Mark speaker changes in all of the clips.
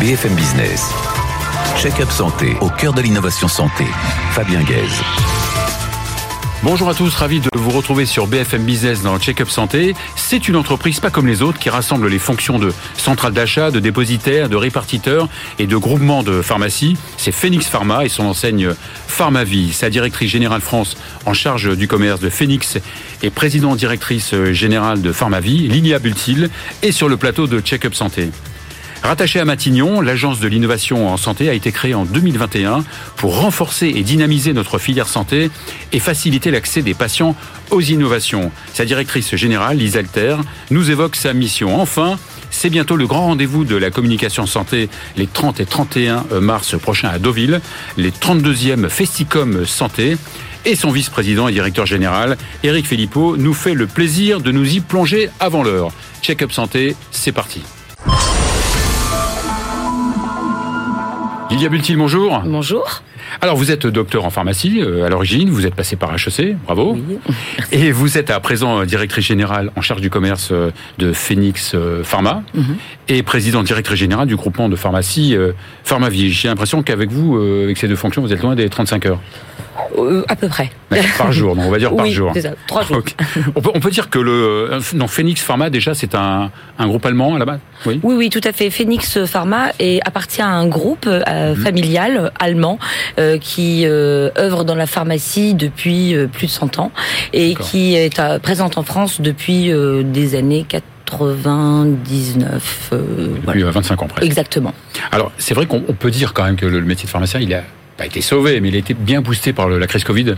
Speaker 1: BFM Business. Check-up santé au cœur de l'innovation santé. Fabien Guèze.
Speaker 2: Bonjour à tous, ravi de vous retrouver sur BFM Business dans le Check-up Santé. C'est une entreprise pas comme les autres qui rassemble les fonctions de centrale d'achat, de dépositaire, de répartiteur et de groupement de pharmacie. C'est Phoenix Pharma et son enseigne Pharmavie. Sa directrice générale France en charge du commerce de Phoenix et présidente directrice générale de Pharmavie, Lilia Bultil, est sur le plateau de Check-up Santé. Rattachée à Matignon, l'Agence de l'innovation en santé a été créée en 2021 pour renforcer et dynamiser notre filière santé et faciliter l'accès des patients aux innovations. Sa directrice générale, Lise Alter, nous évoque sa mission. Enfin, c'est bientôt le grand rendez-vous de la communication santé les 30 et 31 mars prochains à Deauville, les 32e Festicom Santé. Et son vice-président et directeur général, Eric Philippot, nous fait le plaisir de nous y plonger avant l'heure. Check-up santé, c'est parti. Lilia Bultil, bonjour.
Speaker 3: Bonjour.
Speaker 2: Alors, vous êtes docteur en pharmacie euh, à l'origine, vous êtes passé par HEC, bravo.
Speaker 3: Oui.
Speaker 2: Et vous êtes à présent directrice générale en charge du commerce euh, de Phoenix euh, Pharma
Speaker 3: Mhm.
Speaker 2: et président directrice générale du groupement de pharmacie euh, Pharmavie. J'ai l'impression qu'avec vous, euh, avec ces deux fonctions, vous êtes loin des 35 heures
Speaker 3: Euh, à peu près.
Speaker 2: Par jour, donc on va dire par
Speaker 3: oui,
Speaker 2: jour.
Speaker 3: ça. Trois jours.
Speaker 2: On, peut, on peut dire que le euh, non, Phoenix Pharma, déjà, c'est un, un groupe allemand à la base Oui.
Speaker 3: Oui, oui, tout à fait. Phoenix Pharma appartient à un groupe euh,
Speaker 2: Mhm.
Speaker 3: familial euh, allemand euh, qui euh, œuvre dans la pharmacie depuis euh, plus de 100 ans et qui est euh, présente en France depuis euh, des années 99. euh,
Speaker 2: Depuis
Speaker 3: voilà.
Speaker 2: euh, 25 ans presque.
Speaker 3: Exactement.
Speaker 2: Alors, c'est vrai qu'on on peut dire quand même que le, métier de pharmacien, il a pas été sauvé, mais il a été bien boosté par la crise Covid.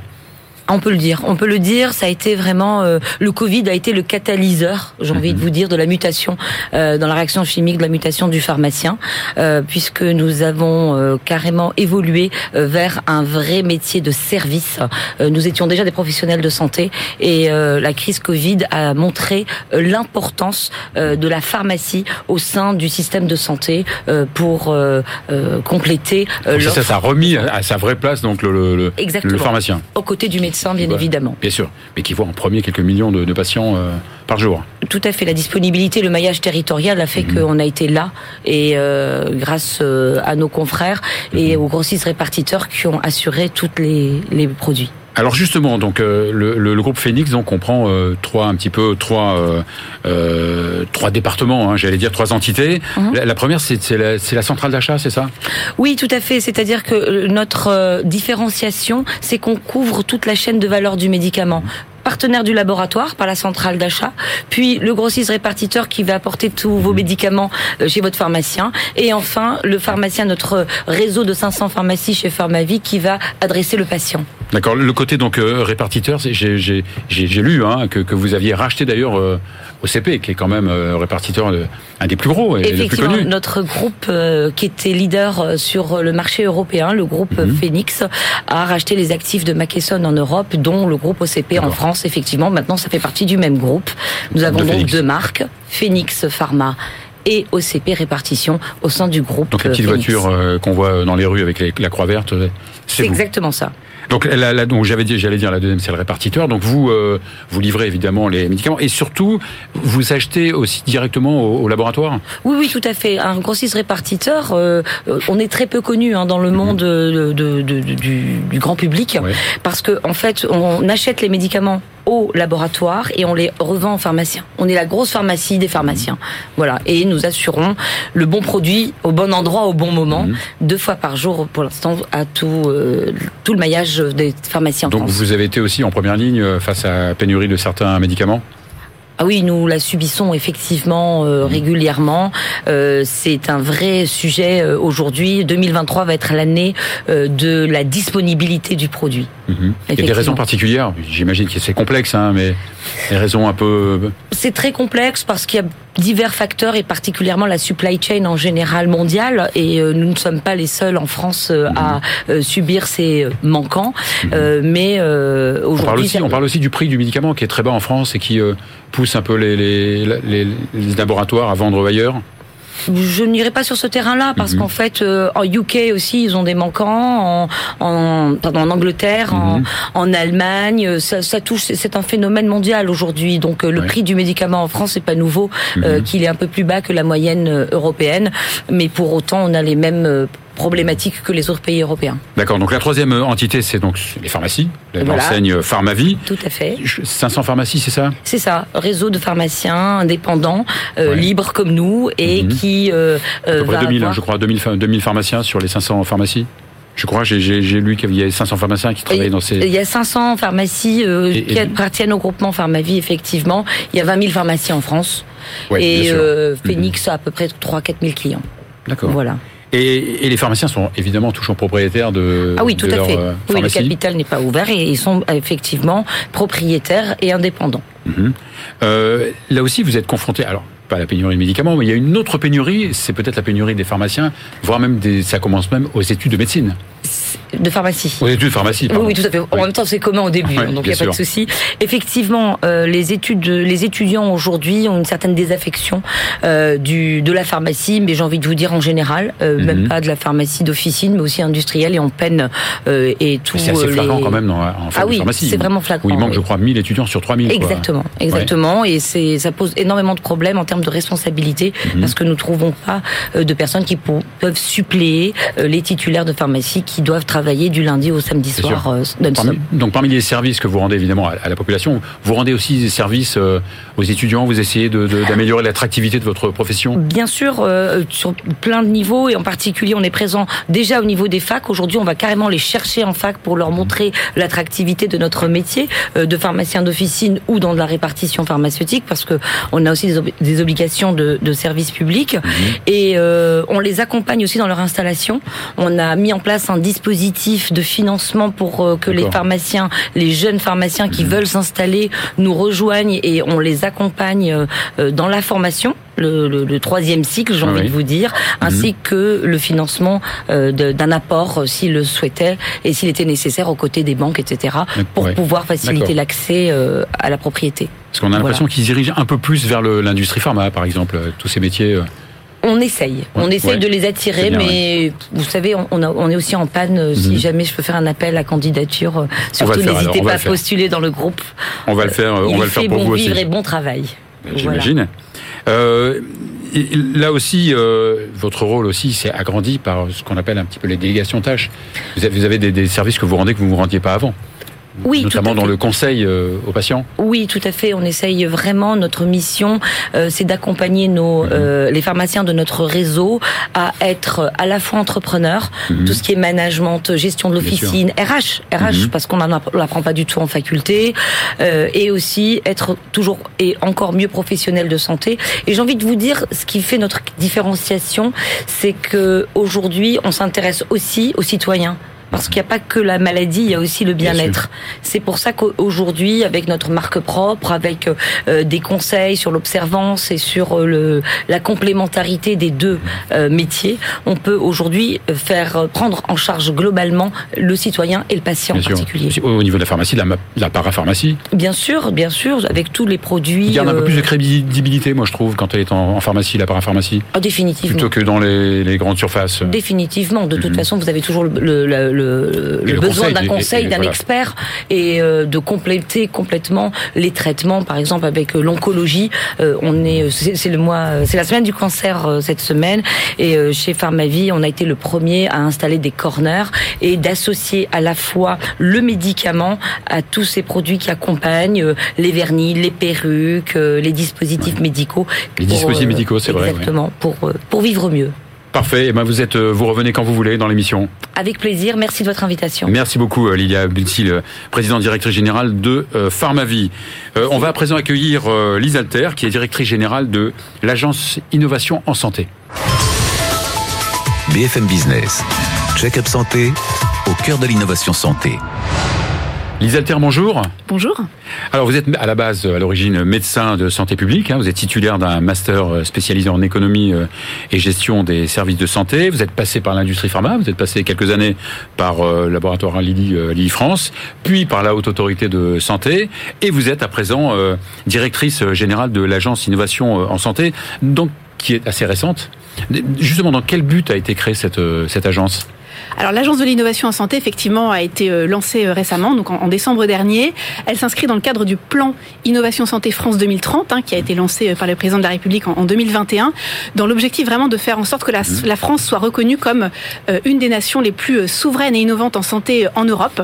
Speaker 3: On peut le dire, on peut le dire. Ça a été vraiment euh, le Covid a été le catalyseur, j'ai envie
Speaker 2: Mhm.
Speaker 3: de vous dire, de la mutation euh, dans la réaction chimique, de la mutation du pharmacien, euh, puisque nous avons euh, carrément évolué euh, vers un vrai métier de service. Euh, nous étions déjà des professionnels de santé et euh, la crise Covid a montré l'importance euh, de la pharmacie au sein du système de santé euh, pour compléter euh,
Speaker 2: ça, ça a remis à sa vraie place donc le, le, le pharmacien,
Speaker 3: aux côtés du médecin, bien
Speaker 2: Ouais.
Speaker 3: évidemment.
Speaker 2: bien sûr, mais qui voit en premier quelques millions de, de patients euh, par jour.
Speaker 3: Tout à fait. La disponibilité, le maillage territorial a fait
Speaker 2: Mhm.
Speaker 3: qu'on a été là et euh, grâce euh, à nos confrères et
Speaker 2: Mhm.
Speaker 3: aux grossistes répartiteurs qui ont assuré tous les, les produits.
Speaker 2: Alors justement, donc euh, le, le- le groupe Phoenix donc comprend euh, trois un petit peu trois euh, euh, trois départements, hein, j'allais dire trois entités.
Speaker 3: Mhm.
Speaker 2: La, la première c'est la, centrale d'achat, c'est ça?
Speaker 3: Oui, tout à fait. C'est-à-dire que notre euh, différenciation, c'est qu'on couvre toute la chaîne de valeur du médicament. Partenaire du laboratoire par la centrale d'achat, puis le grossiste répartiteur qui va apporter tous vos médicaments chez votre pharmacien, et enfin le pharmacien, notre réseau de 500 pharmacies chez Pharmavie qui va adresser le patient.
Speaker 2: D'accord. Le côté donc euh, répartiteur, j'ai j'ai j'ai j'ai lu hein, que, que vous aviez racheté d'ailleurs euh, OCP, qui est quand même euh, répartiteur euh, un des plus gros et le plus connu.
Speaker 3: notre groupe euh, qui était leader euh, sur le marché européen, le groupe
Speaker 2: Mhm.
Speaker 3: Phoenix, a racheté les actifs de McKesson en Europe, dont le groupe OCP en. France. Effectivement, maintenant ça fait partie du même groupe. Nous avons
Speaker 2: De
Speaker 3: donc
Speaker 2: Phoenix.
Speaker 3: deux marques, Phoenix Pharma et OCP Répartition au sein du groupe.
Speaker 2: Donc la
Speaker 3: euh,
Speaker 2: petite
Speaker 3: Phoenix.
Speaker 2: voiture qu'on voit dans les rues avec la croix verte,
Speaker 3: C'est exactement ça.
Speaker 2: Donc, la, la- donc j'avais dit, j'allais dire la deuxième, c'est le répartiteur. Donc vous, euh, vous livrez évidemment les médicaments et surtout vous achetez aussi directement au, au laboratoire?
Speaker 3: Oui, oui, tout à fait. Un grossiste répartiteur, euh, euh, on est très peu connu hein, dans le monde de- de- de- de- du, du grand public, parce que en fait, on achète les médicaments au laboratoire et on les revend aux pharmaciens. On est la grosse pharmacie des pharmaciens, voilà. Et nous assurons le bon produit au bon endroit au bon moment,
Speaker 2: Mhm.
Speaker 3: deux fois par jour pour l'instant à tout euh, tout le maillage des pharmacies en
Speaker 2: Donc
Speaker 3: France.
Speaker 2: vous avez été aussi en première ligne euh, face à la pénurie de certains médicaments?
Speaker 3: Ah oui, nous la subissons effectivement euh, régulièrement. Euh, c'est un vrai sujet euh, aujourd'hui. 2023 va être l'année euh, de la disponibilité du produit.
Speaker 2: Mhm. Il y a des raisons particulières. J'imagine que c'est complexe, hein, mais des raisons un peu.
Speaker 3: C'est très complexe parce qu'il y a divers facteurs et particulièrement la supply chain en général mondiale et euh, nous ne sommes pas les seuls en France euh, à euh, subir ces manquants. Euh, mais euh,
Speaker 2: On parle
Speaker 3: aujourd'hui,
Speaker 2: aussi, on parle aussi du prix du médicament qui est très bas en France et qui euh, pousse un peu les, les, les, les laboratoires à vendre ailleurs.
Speaker 3: Je n'irai pas sur ce terrain-là parce
Speaker 2: Mhm.
Speaker 3: qu'en fait, euh, en UK aussi, ils ont des manquants. En, en, pardon, en Angleterre, en,
Speaker 2: Mhm.
Speaker 3: en Allemagne, euh, ça, ça touche. C'est un phénomène mondial aujourd'hui. Donc, euh, le
Speaker 2: Ouais.
Speaker 3: prix du médicament en France, c'est pas nouveau, euh,
Speaker 2: Mhm.
Speaker 3: qu'il est un peu plus bas que la moyenne européenne. Mais pour autant, on a les mêmes euh, problématiques que les autres pays européens.
Speaker 2: D'accord. Donc la troisième entité, c'est donc les pharmacies,
Speaker 3: Voilà.
Speaker 2: l'enseigne Pharmavie.
Speaker 3: Tout à fait.
Speaker 2: 500 pharmacies, c'est ça?
Speaker 3: C'est ça, réseau de pharmaciens indépendants, euh,
Speaker 2: Ouais.
Speaker 3: libres comme nous, et
Speaker 2: Mhm.
Speaker 3: qui euh,
Speaker 2: À
Speaker 3: euh,
Speaker 2: peu près
Speaker 3: va
Speaker 2: 2000, hein,
Speaker 3: avoir-
Speaker 2: je crois, 2000, pha- 2000 pharmaciens sur les 500 pharmacies. Je crois, j'ai- lu qu'il y avait 500 pharmaciens qui travaillaient dans ces...
Speaker 3: Il y a 500 pharmacies euh,
Speaker 2: Et- et-
Speaker 3: qui appartiennent au groupement Pharmavie, effectivement. Il y a 20 000 pharmacies en France.
Speaker 2: Ouais,
Speaker 3: et euh,
Speaker 2: Mhm.
Speaker 3: Phoenix a à peu près 3-4 000 clients.
Speaker 2: D'accord.
Speaker 3: Voilà.
Speaker 2: Et, et les pharmaciens sont évidemment toujours propriétaires de,
Speaker 3: Ah oui, tout à fait.
Speaker 2: euh,
Speaker 3: oui, le capital n'est pas ouvert et ils sont effectivement propriétaires et indépendants.
Speaker 2: Mhm. Euh, là aussi, vous êtes confronté. Alors, pas à la pénurie de médicaments, mais il y a une autre pénurie. C'est peut-être la pénurie des pharmaciens, voire même des, ça commence même aux études de médecine,
Speaker 3: De pharmacie.
Speaker 2: aux études de pharmacie.
Speaker 3: Oui,
Speaker 2: pardon.
Speaker 3: oui, tout à fait. En
Speaker 2: Oui.
Speaker 3: même temps, c'est commun au début, hein, donc il n'y a pas de souci. Effectivement, euh, les études, les étudiants aujourd'hui ont une certaine désaffection euh, du de la pharmacie, mais j'ai envie de vous dire en général, euh,
Speaker 2: Mhm.
Speaker 3: même pas de la pharmacie d'officine, mais aussi industrielle, et on peine euh, et tout.
Speaker 2: C'est assez
Speaker 3: euh,
Speaker 2: flagrant
Speaker 3: les-
Speaker 2: quand même dans, en fac
Speaker 3: Ah oui,
Speaker 2: pharmacie.
Speaker 3: c'est vraiment flagrant.
Speaker 2: Où il manque, je crois, 1000 étudiants sur 3000. quoi.
Speaker 3: Exactement, exactement, et c'est ça pose énormément de problèmes en termes de responsabilité
Speaker 2: Mhm.
Speaker 3: parce que nous trouvons pas euh, de personnes qui peuvent suppléer les titulaires de pharmacie qui doivent travailler du lundi au samedi soir euh.
Speaker 2: Parmi- donc parmi les services que vous rendez évidemment à, à la population, vous rendez aussi des services euh, aux étudiants, vous essayez de- de- d'améliorer l'attractivité de votre profession?
Speaker 3: Bien sûr, euh, sur plein de niveaux et en particulier, on est présent déjà au niveau des facs. Aujourd'hui, on va carrément les chercher en fac pour leur montrer l'attractivité de notre métier euh, de pharmacien d'officine ou dans de la répartition pharmaceutique, parce que on a aussi des, ob- des obligations de, de service public et euh, on les accompagne aussi dans leur installation. On a mis en place un dispositif de financement pour euh, que les pharmaciens, les jeunes pharmaciens qui veulent s'installer, nous rejoignent et on les accompagne euh, euh, dans la formation. Le, le- le troisième cycle, j'ai
Speaker 2: Ah
Speaker 3: envie
Speaker 2: oui.
Speaker 3: de vous dire, ainsi que le financement euh, d'un apport euh, s'il le souhaitait et s'il était nécessaire aux côtés des banques, etc., pour
Speaker 2: Ouais.
Speaker 3: pouvoir faciliter l'accès euh, à la propriété.
Speaker 2: Parce qu'on a l'impression qu'ils dirigent un peu plus vers l'industrie pharma, par exemple, tous ces métiers.
Speaker 3: On essaye, on essaye
Speaker 2: ouais.
Speaker 3: de les attirer,
Speaker 2: bien,
Speaker 3: mais vous savez, on, on a- on est aussi en panne. euh, Si
Speaker 2: Mhm.
Speaker 3: jamais je peux faire un appel à candidature, euh, surtout n'hésitez pas à postuler dans le groupe.
Speaker 2: On va le faire, euh, on
Speaker 3: Il
Speaker 2: va le faire pour
Speaker 3: bon
Speaker 2: vous aussi.
Speaker 3: vivre et bon travail.
Speaker 2: J'imagine. Euh, là aussi, euh, votre rôle aussi s'est agrandi par ce qu'on appelle un petit peu les délégations tâches. Vous avez, vous avez des, des services que vous rendez que vous ne vous rendiez pas avant.
Speaker 3: Oui,
Speaker 2: notamment dans le conseil euh, aux patients.
Speaker 3: Oui, tout à fait. On essaye vraiment. Notre mission, euh, c'est d'accompagner nos
Speaker 2: Mhm.
Speaker 3: euh, les pharmaciens de notre réseau à être à la fois entrepreneurs,
Speaker 2: Mhm.
Speaker 3: tout ce qui est management, gestion de l'officine, RH, RH,
Speaker 2: Mhm.
Speaker 3: parce qu'on l'apprend pas du tout en faculté, euh, et aussi être toujours et encore mieux professionnel de santé. Et j'ai envie de vous dire, ce qui fait notre différenciation, c'est que aujourd'hui, on s'intéresse aussi aux citoyens. Parce qu'il n'y a pas que la maladie, il y a aussi le
Speaker 2: Bien
Speaker 3: bien-être. C'est pour ça qu'aujourd'hui, avec notre marque propre, avec euh, des conseils sur l'observance et sur euh, le, la complémentarité des deux euh, métiers, on peut aujourd'hui faire prendre en charge globalement le citoyen et le patient
Speaker 2: Bien
Speaker 3: en
Speaker 2: sûr.
Speaker 3: particulier.
Speaker 2: Au niveau de la pharmacie, de la, la parapharmacie,
Speaker 3: Bien sûr, bien sûr, avec tous les produits.
Speaker 2: il garde un peu plus de crédibilité, moi je trouve, quand elle est en, en pharmacie, la parapharmacie,
Speaker 3: ah, définitivement.
Speaker 2: plutôt que dans les, les grandes surfaces.
Speaker 3: Définitivement. De toute
Speaker 2: Mhm.
Speaker 3: façon, vous avez toujours le, le, le- le- besoin d'un conseil, d'un
Speaker 2: voilà.
Speaker 3: expert et euh, de compléter complètement les traitements. Par exemple, avec euh, l'oncologie, euh, on est, c'est le mois, c'est la semaine du cancer euh, cette semaine et chez Pharmavie, on a été le premier à installer des corners et d'associer à la fois le médicament à tous ces produits qui accompagnent les vernis, les perruques, les dispositifs médicaux.
Speaker 2: Les
Speaker 3: pour,
Speaker 2: dispositifs médicaux, c'est vrai,
Speaker 3: Exactement, pour pour vivre mieux.
Speaker 2: Parfait, et ben vous êtes, euh, vous revenez quand vous voulez dans l'émission.
Speaker 3: Avec plaisir. Merci de votre invitation.
Speaker 2: Merci beaucoup euh, Lilia Bultil, euh, présidente directrice générale de Pharmavie. Euh, on va à présent accueillir euh, Lise Alter, qui est directrice générale de l'agence Innovation en Santé.
Speaker 1: BFM Business. Check-up santé au cœur de l'innovation santé.
Speaker 2: Lise Alter, bonjour.
Speaker 4: Bonjour.
Speaker 2: Alors vous êtes à la base, à l'origine, médecin de santé publique. hein. Vous êtes titulaire d'un master euh, spécialisé en économie euh, et gestion des services de santé. Vous êtes passé par l'industrie pharma. Vous êtes passé quelques années par euh, le laboratoire Lilly, euh, Lilly France, puis par la Haute Autorité de Santé. Et vous êtes à présent euh, directrice générale de l'agence Innovation en Santé. Donc qui est assez récente. Justement, dans quel but a été créée cette, cette agence?
Speaker 4: Alors l'agence de l'innovation en santé effectivement a été euh, lancée euh, récemment, donc en, décembre dernier. Elle s'inscrit dans le cadre du plan Innovation Santé France 2030, hein, qui a été lancé euh, par le président de la République en, 2021, dans l'objectif vraiment de faire en sorte que la, mmh. France soit reconnue comme une des nations les plus souveraines et innovantes en santé en Europe,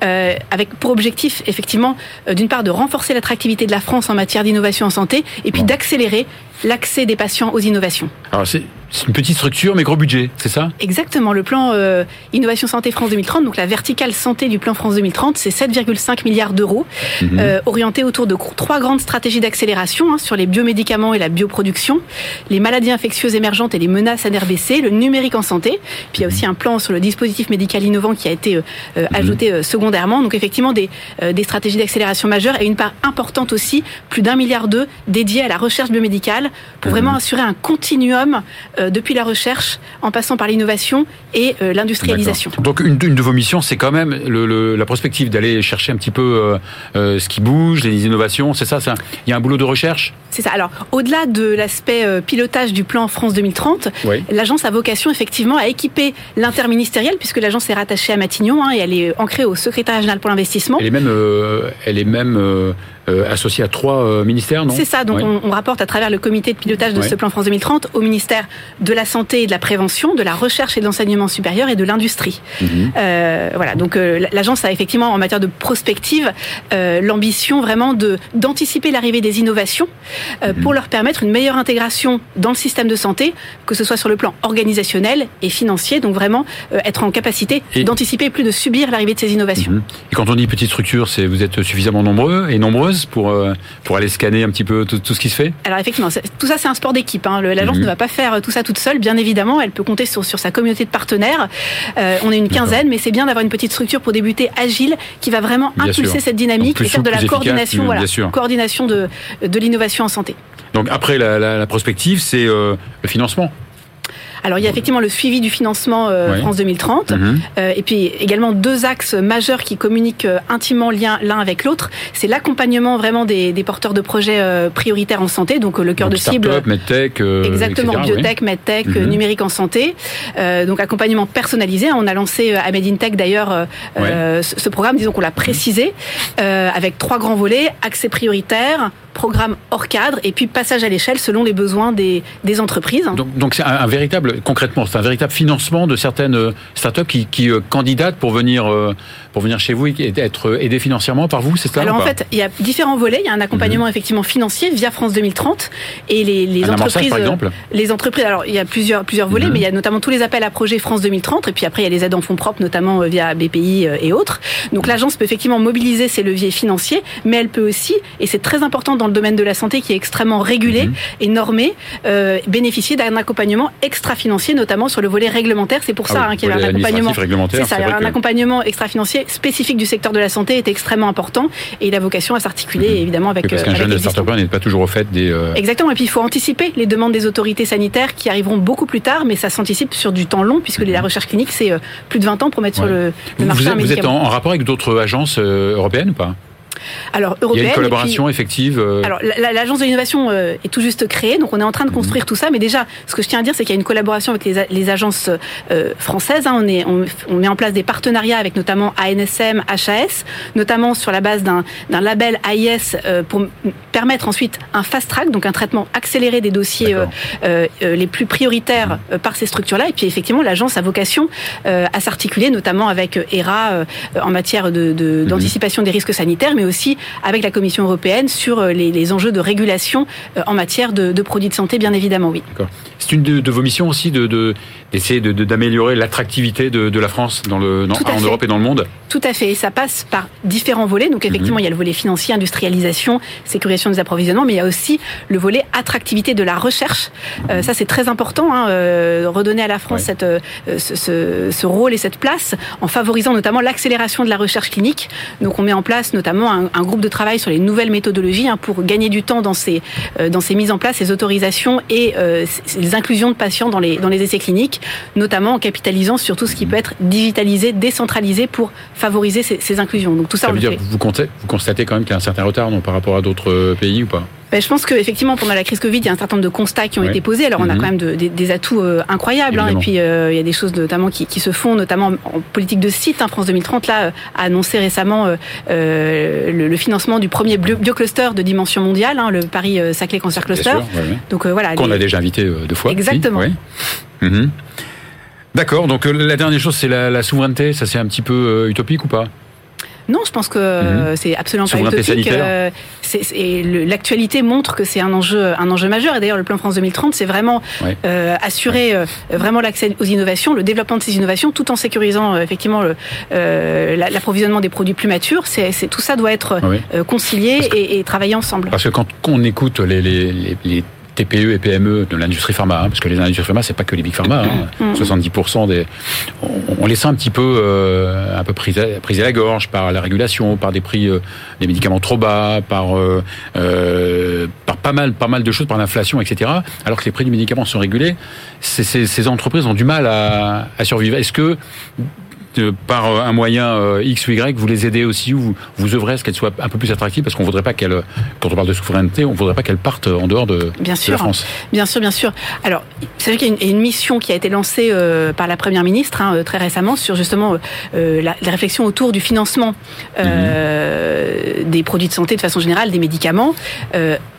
Speaker 4: avec pour objectif effectivement d'une part de renforcer l'attractivité de la France en matière d'innovation en santé et puis d'accélérer l'accès des patients aux innovations.
Speaker 2: Alors c'est une petite structure mais gros budget, c'est ça?
Speaker 4: Exactement. Le plan euh, Innovation Santé France 2030, donc la verticale santé du plan France 2030, c'est 7,5 milliards d'euros, mhm. euh, orientés autour de trois grandes stratégies d'accélération hein, sur les biomédicaments et la bioproduction, les maladies infectieuses émergentes et les menaces NRBC, le numérique en santé. Puis il y a aussi un plan sur le dispositif médical innovant qui a été euh, mhm. ajouté secondairement. Donc effectivement des, des stratégies d'accélération majeures et une part importante aussi, plus d'un milliard d'euros dédiée à la recherche biomédicale pour vraiment mhm. assurer un continuum euh, depuis la recherche en passant par l'innovation et euh, l'industrialisation.
Speaker 2: Donc une, de vos missions, c'est quand même la prospective d'aller chercher un petit peu euh, ce qui bouge, les innovations, c'est ça, ça Il y a un boulot de recherche?
Speaker 4: C'est ça. Alors au-delà de l'aspect pilotage du plan France 2030, l'agence a vocation effectivement à équiper l'interministériel puisque l'agence est rattachée à Matignon hein, et elle est ancrée au secrétaire général pour l'investissement.
Speaker 2: Elle est même, elle est même associé à trois euh, ministères, non?
Speaker 4: C'est ça, donc on, rapporte à travers le comité de pilotage de ce plan France 2030 au ministère de la Santé et de la Prévention, de la Recherche et de l'Enseignement supérieur et de l'Industrie. Mhm. Euh, voilà, donc l'agence a effectivement en matière de prospective l'ambition vraiment de d'anticiper l'arrivée des innovations mhm. pour leur permettre une meilleure intégration dans le système de santé, que ce soit sur le plan organisationnel et financier, donc vraiment être en capacité d'anticiper plus de subir l'arrivée de ces innovations. Mhm.
Speaker 2: Et quand on dit petite structure, c'est vous êtes suffisamment nombreux et nombreuses? Pour, euh, pour aller scanner un petit peu tout, ce qui se fait?
Speaker 4: Alors effectivement, tout ça c'est un sport d'équipe. Hein. L'agence mhm. ne va pas faire tout ça toute seule, bien évidemment. Elle peut compter sur, sur sa communauté de partenaires. Euh, on est une quinzaine, mais c'est bien d'avoir une petite structure pour débuter agile qui va vraiment impulser cette dynamique et faire de la coordination, voilà, coordination de, de l'innovation en santé.
Speaker 2: Donc après la, prospective, c'est euh, le financement
Speaker 4: alors il y a effectivement le suivi du financement euh, France 2030, mhm. euh, et puis également deux axes majeurs qui communiquent euh, intimement l'un avec l'autre. C'est l'accompagnement vraiment des, porteurs de projets prioritaires en santé, donc le cœur de cible.
Speaker 2: medtech,
Speaker 4: exactement, biotech, medtech, mhm. numérique en santé. donc accompagnement personnalisé. On a lancé à Made in Tech d'ailleurs ce programme, disons qu'on l'a précisé, avec trois grands volets accès prioritaire programme hors cadre et puis passage à l'échelle selon les besoins des, des entreprises.
Speaker 2: Donc c'est un, véritable, concrètement, c'est un véritable financement de certaines euh, startups qui, qui euh, candidatent pour venir, euh, pour venir chez vous et être aidées financièrement par vous, c'est ça
Speaker 4: Alors en fait, il y a différents volets. Il y a un accompagnement mhm. effectivement financier via France 2030 et les, les entreprises.
Speaker 2: par exemple
Speaker 4: Les entreprises. Alors il y a plusieurs plusieurs volets, mhm. mais il y a notamment tous les appels à projets France 2030 et puis après il y a les aides en fonds propres, notamment via BPI et autres. Donc l'agence peut effectivement mobiliser ces leviers financiers, mais elle peut aussi, et c'est très important dans le domaine de la santé qui est extrêmement régulé mhm. et normé, euh, bénéficier d'un accompagnement extra-financier, notamment sur le volet réglementaire. C'est pour ah ça hein, qu'il y a un accompagnement.
Speaker 2: C'est
Speaker 4: ça, un accompagnement extra-financier spécifique du secteur de la santé est extrêmement important et il a vocation à s'articuler mhm. évidemment avec.
Speaker 2: parce qu'un
Speaker 4: euh,
Speaker 2: jeune de start n'est pas toujours au fait des.
Speaker 4: Euh, Exactement. Et puis il faut anticiper les demandes des autorités sanitaires qui arriveront beaucoup plus tard, mais ça s'anticipe sur du temps long puisque la recherche clinique c'est plus de 20 ans pour mettre sur le, marché
Speaker 2: vous êtes, Vous êtes en, en rapport avec d'autres agences européennes ou pas?
Speaker 4: Alors,
Speaker 2: européenne. Il y a une collaboration effective.
Speaker 4: Euh, alors, l'agence de l'innovation euh, est tout juste créée, donc on est en train de mhm. construire tout ça. Mais déjà, ce que je tiens à dire, c'est qu'il y a une collaboration avec les, agences euh, françaises. Hein. On, est, on, met en place des partenariats avec notamment ANSM, HAS, notamment sur la base d'un label AIS pour permettre ensuite un fast track, donc un traitement accéléré des dossiers les plus prioritaires par ces structures-là. Et puis effectivement, l'agence a vocation à s'articuler, notamment avec ERA en matière mhm. d'anticipation de, des risques sanitaires, mais aussi avec la Commission européenne sur euh, les, enjeux de régulation euh, en matière de, produits de santé, bien évidemment, oui.
Speaker 2: C'est une de, vos missions aussi d'essayer de, d'améliorer l'attractivité de, la France dans le, en Europe et dans le monde?
Speaker 4: Tout à fait. Et ça passe par différents volets. Donc effectivement, mhm. il y a le volet financier, industrialisation, sécurisation des approvisionnements, mais il y a aussi le volet attractivité de la recherche. Euh, ça, c'est très important, hein, redonner à la France cette, ce, rôle et cette place en favorisant notamment l'accélération de la recherche clinique. Donc on met en place notamment un, groupe de travail sur les nouvelles méthodologies hein, pour gagner du temps dans ces, euh, dans ces mises en place, ces autorisations et euh, les inclusions de patients dans les, dans les essais cliniques, notamment en capitalisant sur tout ce qui peut être digitalisé, décentralisé pour favoriser ces, inclusions. Donc tout ça,
Speaker 2: ça veut dire, vous, comptez, vous constatez quand même qu'il y a un certain retard non, par rapport à d'autres euh, pays ou pas?
Speaker 4: Ben, Je pense qu'effectivement, pendant la crise Covid, il y a un certain nombre de constats qui ont été posés. Alors, on a mhm. quand même de, des, atouts euh, incroyables. Hein, et puis, euh, il y a des choses notamment qui, qui, se font, notamment en politique de site. Hein, France 2030, là, a annoncé récemment euh, le, le, financement du premier biocluster de dimension mondiale, hein, le Paris-Saclay Cancer Cluster.
Speaker 2: Donc, voilà. Qu'on a déjà invité deux fois.
Speaker 4: Exactement.
Speaker 2: Mhm. D'accord, donc la dernière chose, c'est la, la souveraineté. Ça, c'est un petit peu utopique ou pas?
Speaker 4: Non, je pense que mhm. c'est absolument pas utopique. Euh, l'actualité montre que c'est un enjeu, un enjeu majeur. Et d'ailleurs, le plan France 2030, c'est vraiment euh, assurer euh, vraiment l'accès aux innovations, le développement de ces innovations, tout en sécurisant effectivement l'approvisionnement des produits plus matures. C'est tout ça doit être concilié et, et, travaillé ensemble.
Speaker 2: Parce que quand on écoute les, les, les TPE et PME de l'industrie pharma, hein, parce que les industries pharma, c'est pas que les big pharma. Hein. 70% mm. des, on, les sent un petit peu, euh, un peu pris à, la gorge par la régulation, par des prix euh, des médicaments trop bas, par euh, euh, par pas mal, pas mal de choses, par l'inflation, etc. Alors que les prix des médicaments sont régulés, ces entreprises ont du mal à, à survivre. Est-ce que par euh, un moyen euh, X ou Y, vous les aidez aussi ou vous, vous œuvrez à ce qu'elles soient un peu plus attractives parce qu'on voudrait pas qu'elles, quand on parle de souveraineté, on voudrait pas qu'elles partent en dehors de,
Speaker 4: bien sûr,
Speaker 2: la France.
Speaker 4: Bien sûr, bien sûr. Alors, c'est vrai qu'il y a une, mission qui a été lancée euh, par la première ministre hein, très récemment sur justement euh, la, la, réflexion autour du financement euh, mhm. des produits de santé de façon générale, des médicaments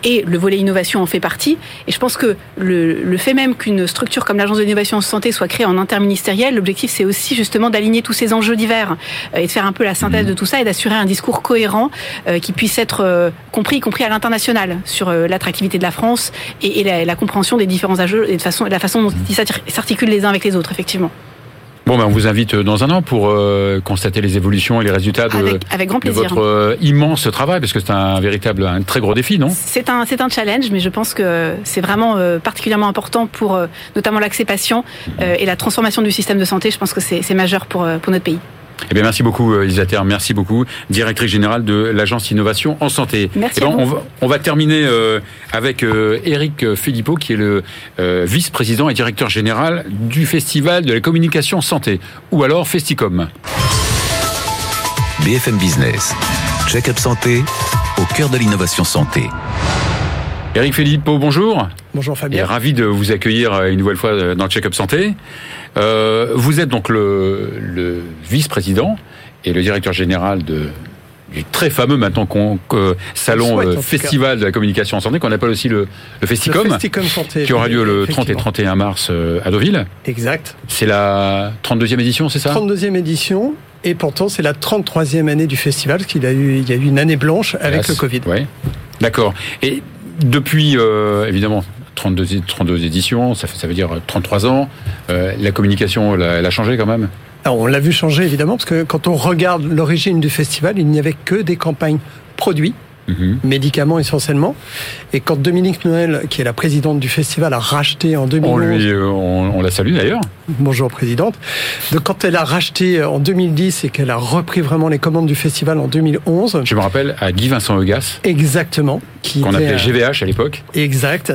Speaker 4: et le volet innovation en fait partie. Et je pense que le, le fait même qu'une structure comme l'agence de l'innovation en santé soit créée en interministériel, l'objectif c'est aussi justement d'aligner tous ces enjeux divers euh, et de faire un peu la synthèse mmh. de tout ça et d'assurer un discours cohérent euh, qui puisse être euh, compris, y compris à l'international, sur l'attractivité de la France et, la, compréhension des différents enjeux et de façon, la façon dont ils s'articulent les uns avec les autres, effectivement.
Speaker 2: Bon, ben, on vous invite dans un an pour constater les évolutions et les résultats de,
Speaker 4: avec, grand plaisir.
Speaker 2: votre immense travail, parce que c'est un véritable, un très gros défi, non?
Speaker 4: C'est un, c'est un challenge, mais je pense que c'est vraiment particulièrement important pour notamment l'accès patient et la transformation du système de santé. Je pense que c'est, majeur pour, pour notre pays.
Speaker 2: Eh bien, merci beaucoup, euh, Isater. Merci beaucoup, directrice générale de l'agence Innovation en Santé.
Speaker 4: Merci.
Speaker 2: Eh on, va, on, va, terminer euh, avec euh, Eric Philippot, qui est le vice-président et directeur général du Festival de la communication santé, ou alors Festicom.
Speaker 1: BFM Business, check-up santé, au cœur de l'innovation santé.
Speaker 2: Eric Philippot, bonjour.
Speaker 5: Bonjour Fabien.
Speaker 2: Et ravi de vous accueillir une nouvelle fois dans le check-up santé. Euh, vous êtes donc le, le vice-président et le directeur général de du très fameux maintenant qu'on salon euh, festival de la communication en santé qu'on appelle aussi le, le Festicom,
Speaker 5: santé,
Speaker 2: qui aura lieu le 30 et 31 mars euh, à Deauville.
Speaker 5: Exact.
Speaker 2: C'est la 32e édition, c'est ça?
Speaker 5: 32e édition et pourtant c'est la 33e année du festival parce qu'il a eu il y a eu une année blanche avec le Covid.
Speaker 2: Oui. D'accord. Et depuis évidemment 32, 32 éditions, ça, fait, ça veut dire 33 ans. Euh, la communication, elle a, changé quand même?
Speaker 5: On l'a vu changer évidemment, parce que quand on regarde l'origine du festival, il n'y avait que des campagnes produits Mhm. médicaments essentiellement. Et quand Dominique Noël, qui est la présidente du festival, a racheté en 2011...
Speaker 2: On, lui, euh, on, la salue d'ailleurs.
Speaker 5: Bonjour présidente. Donc quand elle a racheté en 2010 et qu'elle a repris vraiment les commandes du festival en 2011...
Speaker 2: Je me rappelle à Guy Vincent Eugas.
Speaker 5: Exactement.
Speaker 2: Qu'on appelait GVH à l'époque.
Speaker 5: Exact.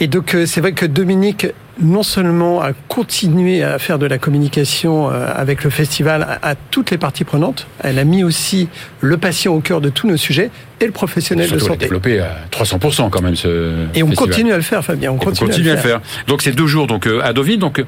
Speaker 5: Et donc euh, c'est vrai que Dominique non seulement a continué à faire de la communication euh, avec le festival à toutes les parties prenantes, elle a mis aussi le patient au cœur de tous nos sujets et le professionnel de santé.
Speaker 2: développé à 300% quand même ce
Speaker 5: Et on continue à le faire Fabien, on continue,
Speaker 2: à, le faire. Donc c'est deux jours donc euh, à Deauville donc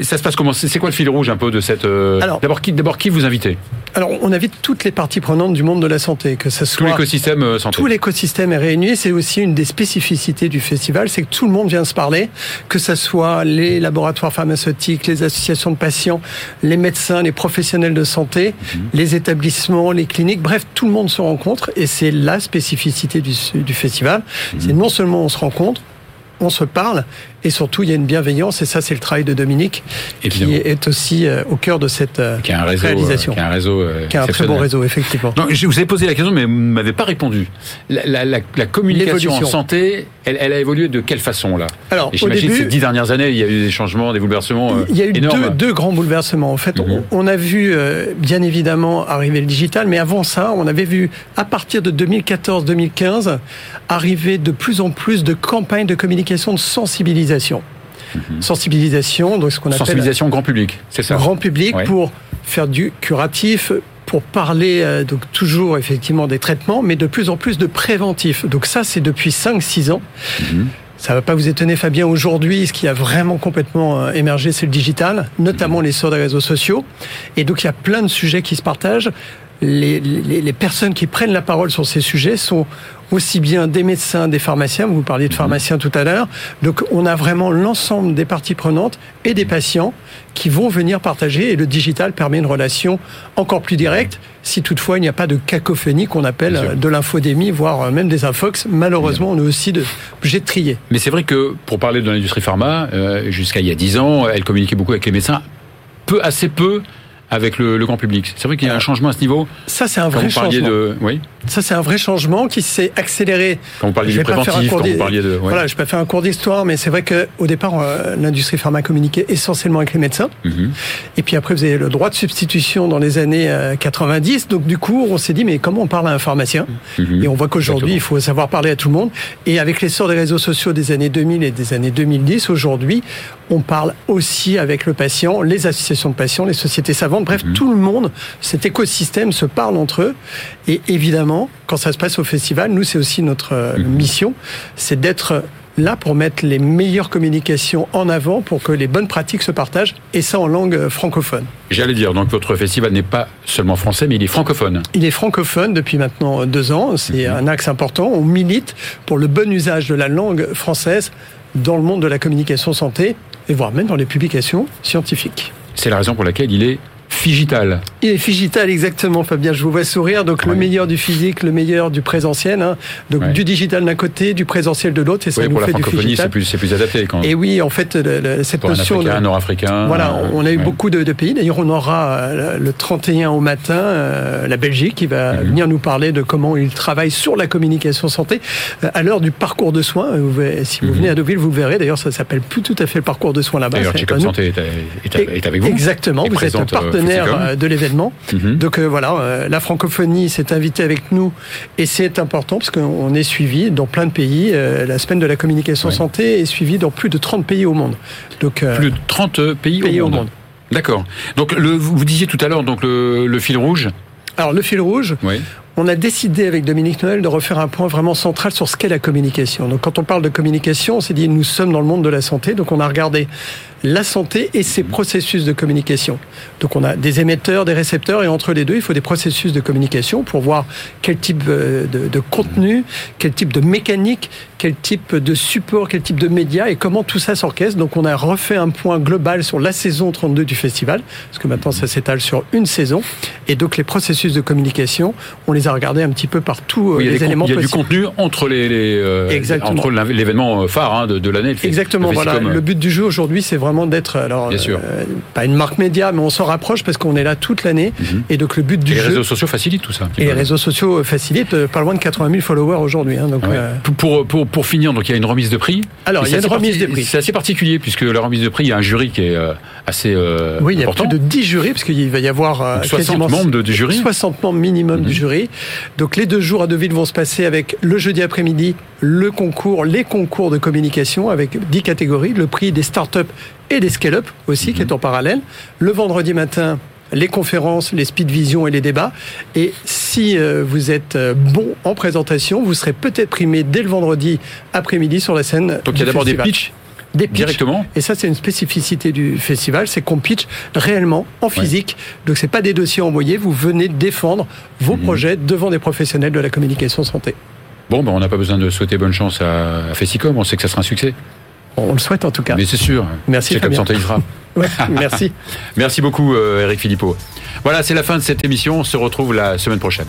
Speaker 2: ça se passe comment? C'est quoi le fil rouge un peu de cette euh, d'abord qui d'abord qui vous invitez?
Speaker 5: Alors on invite toutes les parties prenantes du monde de la santé que ce soit
Speaker 2: tout l'écosystème euh, santé.
Speaker 5: Tout l'écosystème est réuni, c'est aussi une des spécificités du festival, c'est que tout le monde vient se parler, que ce soit les laboratoires pharmaceutiques, les associations de patients, les médecins, les professionnels de santé, mhm. les établissements, les cliniques, bref, tout le monde se rencontre et c'est la spécificité du, du festival. Mhm. C'est non seulement on se rencontre, on se parle et surtout il y a une bienveillance et ça c'est le travail de Dominique qui est aussi euh, au cœur de cette euh,
Speaker 2: qui a un réseau,
Speaker 5: réalisation.
Speaker 2: Qui a un réseau,
Speaker 5: qui a un très bon réseau effectivement.
Speaker 2: je vous ai posé la question mais vous m'avez pas répondu. La, la, la, communication en santé, elle, elle, a évolué de quelle façon là?
Speaker 5: Alors,
Speaker 2: j'imagine ces dix dernières années, il y a eu des changements, des bouleversements euh,
Speaker 5: Il y a eu
Speaker 2: Deux,
Speaker 5: deux, grands bouleversements. En fait, mhm. on, a vu bien évidemment arriver le digital, mais avant ça, on avait vu à partir de 2014-2015 arriver de plus en plus de campagnes de communication de sensibilisation. Mhm. Sensibilisation, donc ce qu'on appelle
Speaker 2: sensibilisation grand public, c'est ça.
Speaker 5: Grand public pour faire du curatif, pour parler euh, donc toujours effectivement des traitements, mais de plus en plus de préventifs. Donc ça, c'est depuis 5-6 ans. Mhm. Ça va pas vous étonner, Fabien. Aujourd'hui, ce qui a vraiment complètement euh, émergé, c'est le digital, notamment l'essor des réseaux sociaux. Et donc, il y a plein de sujets qui se partagent. Les, les, les, personnes qui prennent la parole sur ces sujets sont aussi bien des médecins, des pharmaciens, vous parliez de mhm. pharmaciens tout à l'heure, donc on a vraiment l'ensemble des parties prenantes et des patients qui vont venir partager et le digital permet une relation encore plus directe si toutefois il n'y a pas de cacophonie qu'on appelle de l'infodémie, voire même des infox. Malheureusement, on est aussi de, obligé de trier.
Speaker 2: Mais c'est vrai que pour parler de l'industrie pharma, euh, jusqu'à il y a 10 ans, elle communiquait beaucoup avec les médecins, peu, assez peu avec le, grand public. C'est vrai qu'il y a un changement à ce niveau.
Speaker 5: Ça, c'est un vrai changement.
Speaker 2: De... Oui.
Speaker 5: Ça, c'est un vrai changement qui s'est accéléré.
Speaker 2: Quand vous parliez du préventif, quand vous parliez de...
Speaker 5: Voilà, je peux faire un cours d'histoire, mais c'est vrai qu'au départ, euh, l'industrie pharma communiquait essentiellement avec les médecins. Mhm. Et puis après, vous avez le droit de substitution dans les années 90. Euh, Donc du coup, on s'est dit, mais comment on parle à un pharmacien? Mhm. Et on voit qu'aujourd'hui, il faut savoir parler à tout le monde. Et avec l'essor des réseaux sociaux des années 2000 et des années 2010, aujourd'hui, on parle aussi avec le patient, les associations de patients, les sociétés savantes, bref, mhm. tout le monde, cet écosystème se parle entre eux. Et évidemment, quand ça se passe au festival, nous, c'est aussi notre euh, mhm. mission, c'est d'être là pour mettre les meilleures communications en avant pour que les bonnes pratiques se partagent, et ça en langue euh, francophone.
Speaker 2: J'allais dire, donc votre festival n'est pas seulement français, mais il est francophone.
Speaker 5: Il est francophone depuis maintenant deux ans, c'est mhm. un axe important. On milite pour le bon usage de la langue française dans le monde de la communication santé, et voire même dans les publications scientifiques.
Speaker 2: C'est la raison pour laquelle il est Figital.
Speaker 5: Il est Figital, exactement, Fabien. Je vous vois sourire. Donc, le meilleur du physique, le meilleur du présentiel. Hein. Donc, du digital d'un côté, du présentiel de l'autre. Et ça nous fait du
Speaker 2: Figital. C'est plus, adapté quand
Speaker 5: Et oui, en fait, cette
Speaker 2: pour
Speaker 5: notion.
Speaker 2: Un nord-africain.
Speaker 5: Voilà, on a eu beaucoup de, pays. D'ailleurs, on aura euh, le 31 au matin euh, la Belgique qui va mhm. venir nous parler de comment ils travaillent sur la communication santé euh, à l'heure du parcours de soins. si vous mhm. venez à Deauville, vous le verrez. D'ailleurs, ça s'appelle plus tout à fait le parcours de soins là-bas.
Speaker 2: D'ailleurs, Check Santé est, avec vous.
Speaker 5: Exactement. Vous êtes partenaire euh, de l'événement. Mhm. Donc euh, voilà, euh, la francophonie s'est invitée avec nous et c'est important parce qu'on est suivi dans plein de pays. la semaine de la communication santé est suivie dans plus de 30 pays au monde.
Speaker 2: Donc plus de 30 pays, au monde. D'accord. Donc le, vous disiez tout à l'heure donc le, le fil rouge.
Speaker 5: Alors le fil rouge, oui on a décidé avec Dominique Noël de refaire un point vraiment central sur ce qu'est la communication. Donc quand on parle de communication, on s'est dit nous sommes dans le monde de la santé, donc on a regardé la santé et ses processus de communication. Donc on a des émetteurs, des récepteurs et entre les deux, il faut des processus de communication pour voir quel type euh, de, contenu, quel type de mécanique, quel type de support, quel type de médias et comment tout ça s'orchestre. Donc on a refait un point global sur la saison 32 du festival, parce que maintenant ça s'étale sur une saison. Et donc les processus de communication, on les à regarder un petit peu partout
Speaker 2: euh,
Speaker 5: les éléments.
Speaker 2: Il y a du contenu entre les, euh, entre l'événement euh, phare hein, de, l'année.
Speaker 5: Exactement. voilà. Le but du jeu aujourd'hui, c'est vraiment d'être alors pas une marque média, mais on s'en rapproche parce qu'on est là toute l'année. Mhm. Et donc le but du
Speaker 2: et
Speaker 5: jeu.
Speaker 2: Les réseaux sociaux facilitent tout ça.
Speaker 5: Et les réseaux sociaux facilitent. Pas loin de 80 000 followers aujourd'hui. Hein, donc
Speaker 2: pour, pour, pour finir, donc il y a une remise de prix.
Speaker 5: Alors il y a une remise de prix.
Speaker 2: C'est assez particulier puisque la remise de prix, il y a un jury qui est assez
Speaker 5: oui, il y a plus de 10 jurys parce qu'il va y avoir
Speaker 2: 60 membres du jury.
Speaker 5: 60 membres minimum du mhm. jury. Donc les deux jours à Deauville vont se passer avec le jeudi après-midi, le concours, les concours de communication avec 10 catégories, le prix des start-up et des scale-up aussi qui est en parallèle. Le vendredi matin, les conférences, les speed vision et les débats. Et si euh, vous êtes euh, bon en présentation, vous serez peut-être primé dès le vendredi après-midi sur la scène.
Speaker 2: Donc il y a d'abord des pitchs
Speaker 5: des Directement. Et ça, c'est une spécificité du festival, c'est qu'on pitch réellement en physique. Donc, c'est pas des dossiers envoyés. Vous venez défendre vos mhm. projets devant des professionnels de la communication santé.
Speaker 2: Bon, ben, on n'a pas besoin de souhaiter bonne chance à, Festicom. On sait que ça sera un succès.
Speaker 5: On le souhaite en tout cas.
Speaker 2: Mais c'est sûr.
Speaker 5: Merci.
Speaker 2: C'est comme santé, il sera.
Speaker 5: merci.
Speaker 2: merci beaucoup, euh, Eric Philippot. Voilà, c'est la fin de cette émission. On se retrouve la semaine prochaine.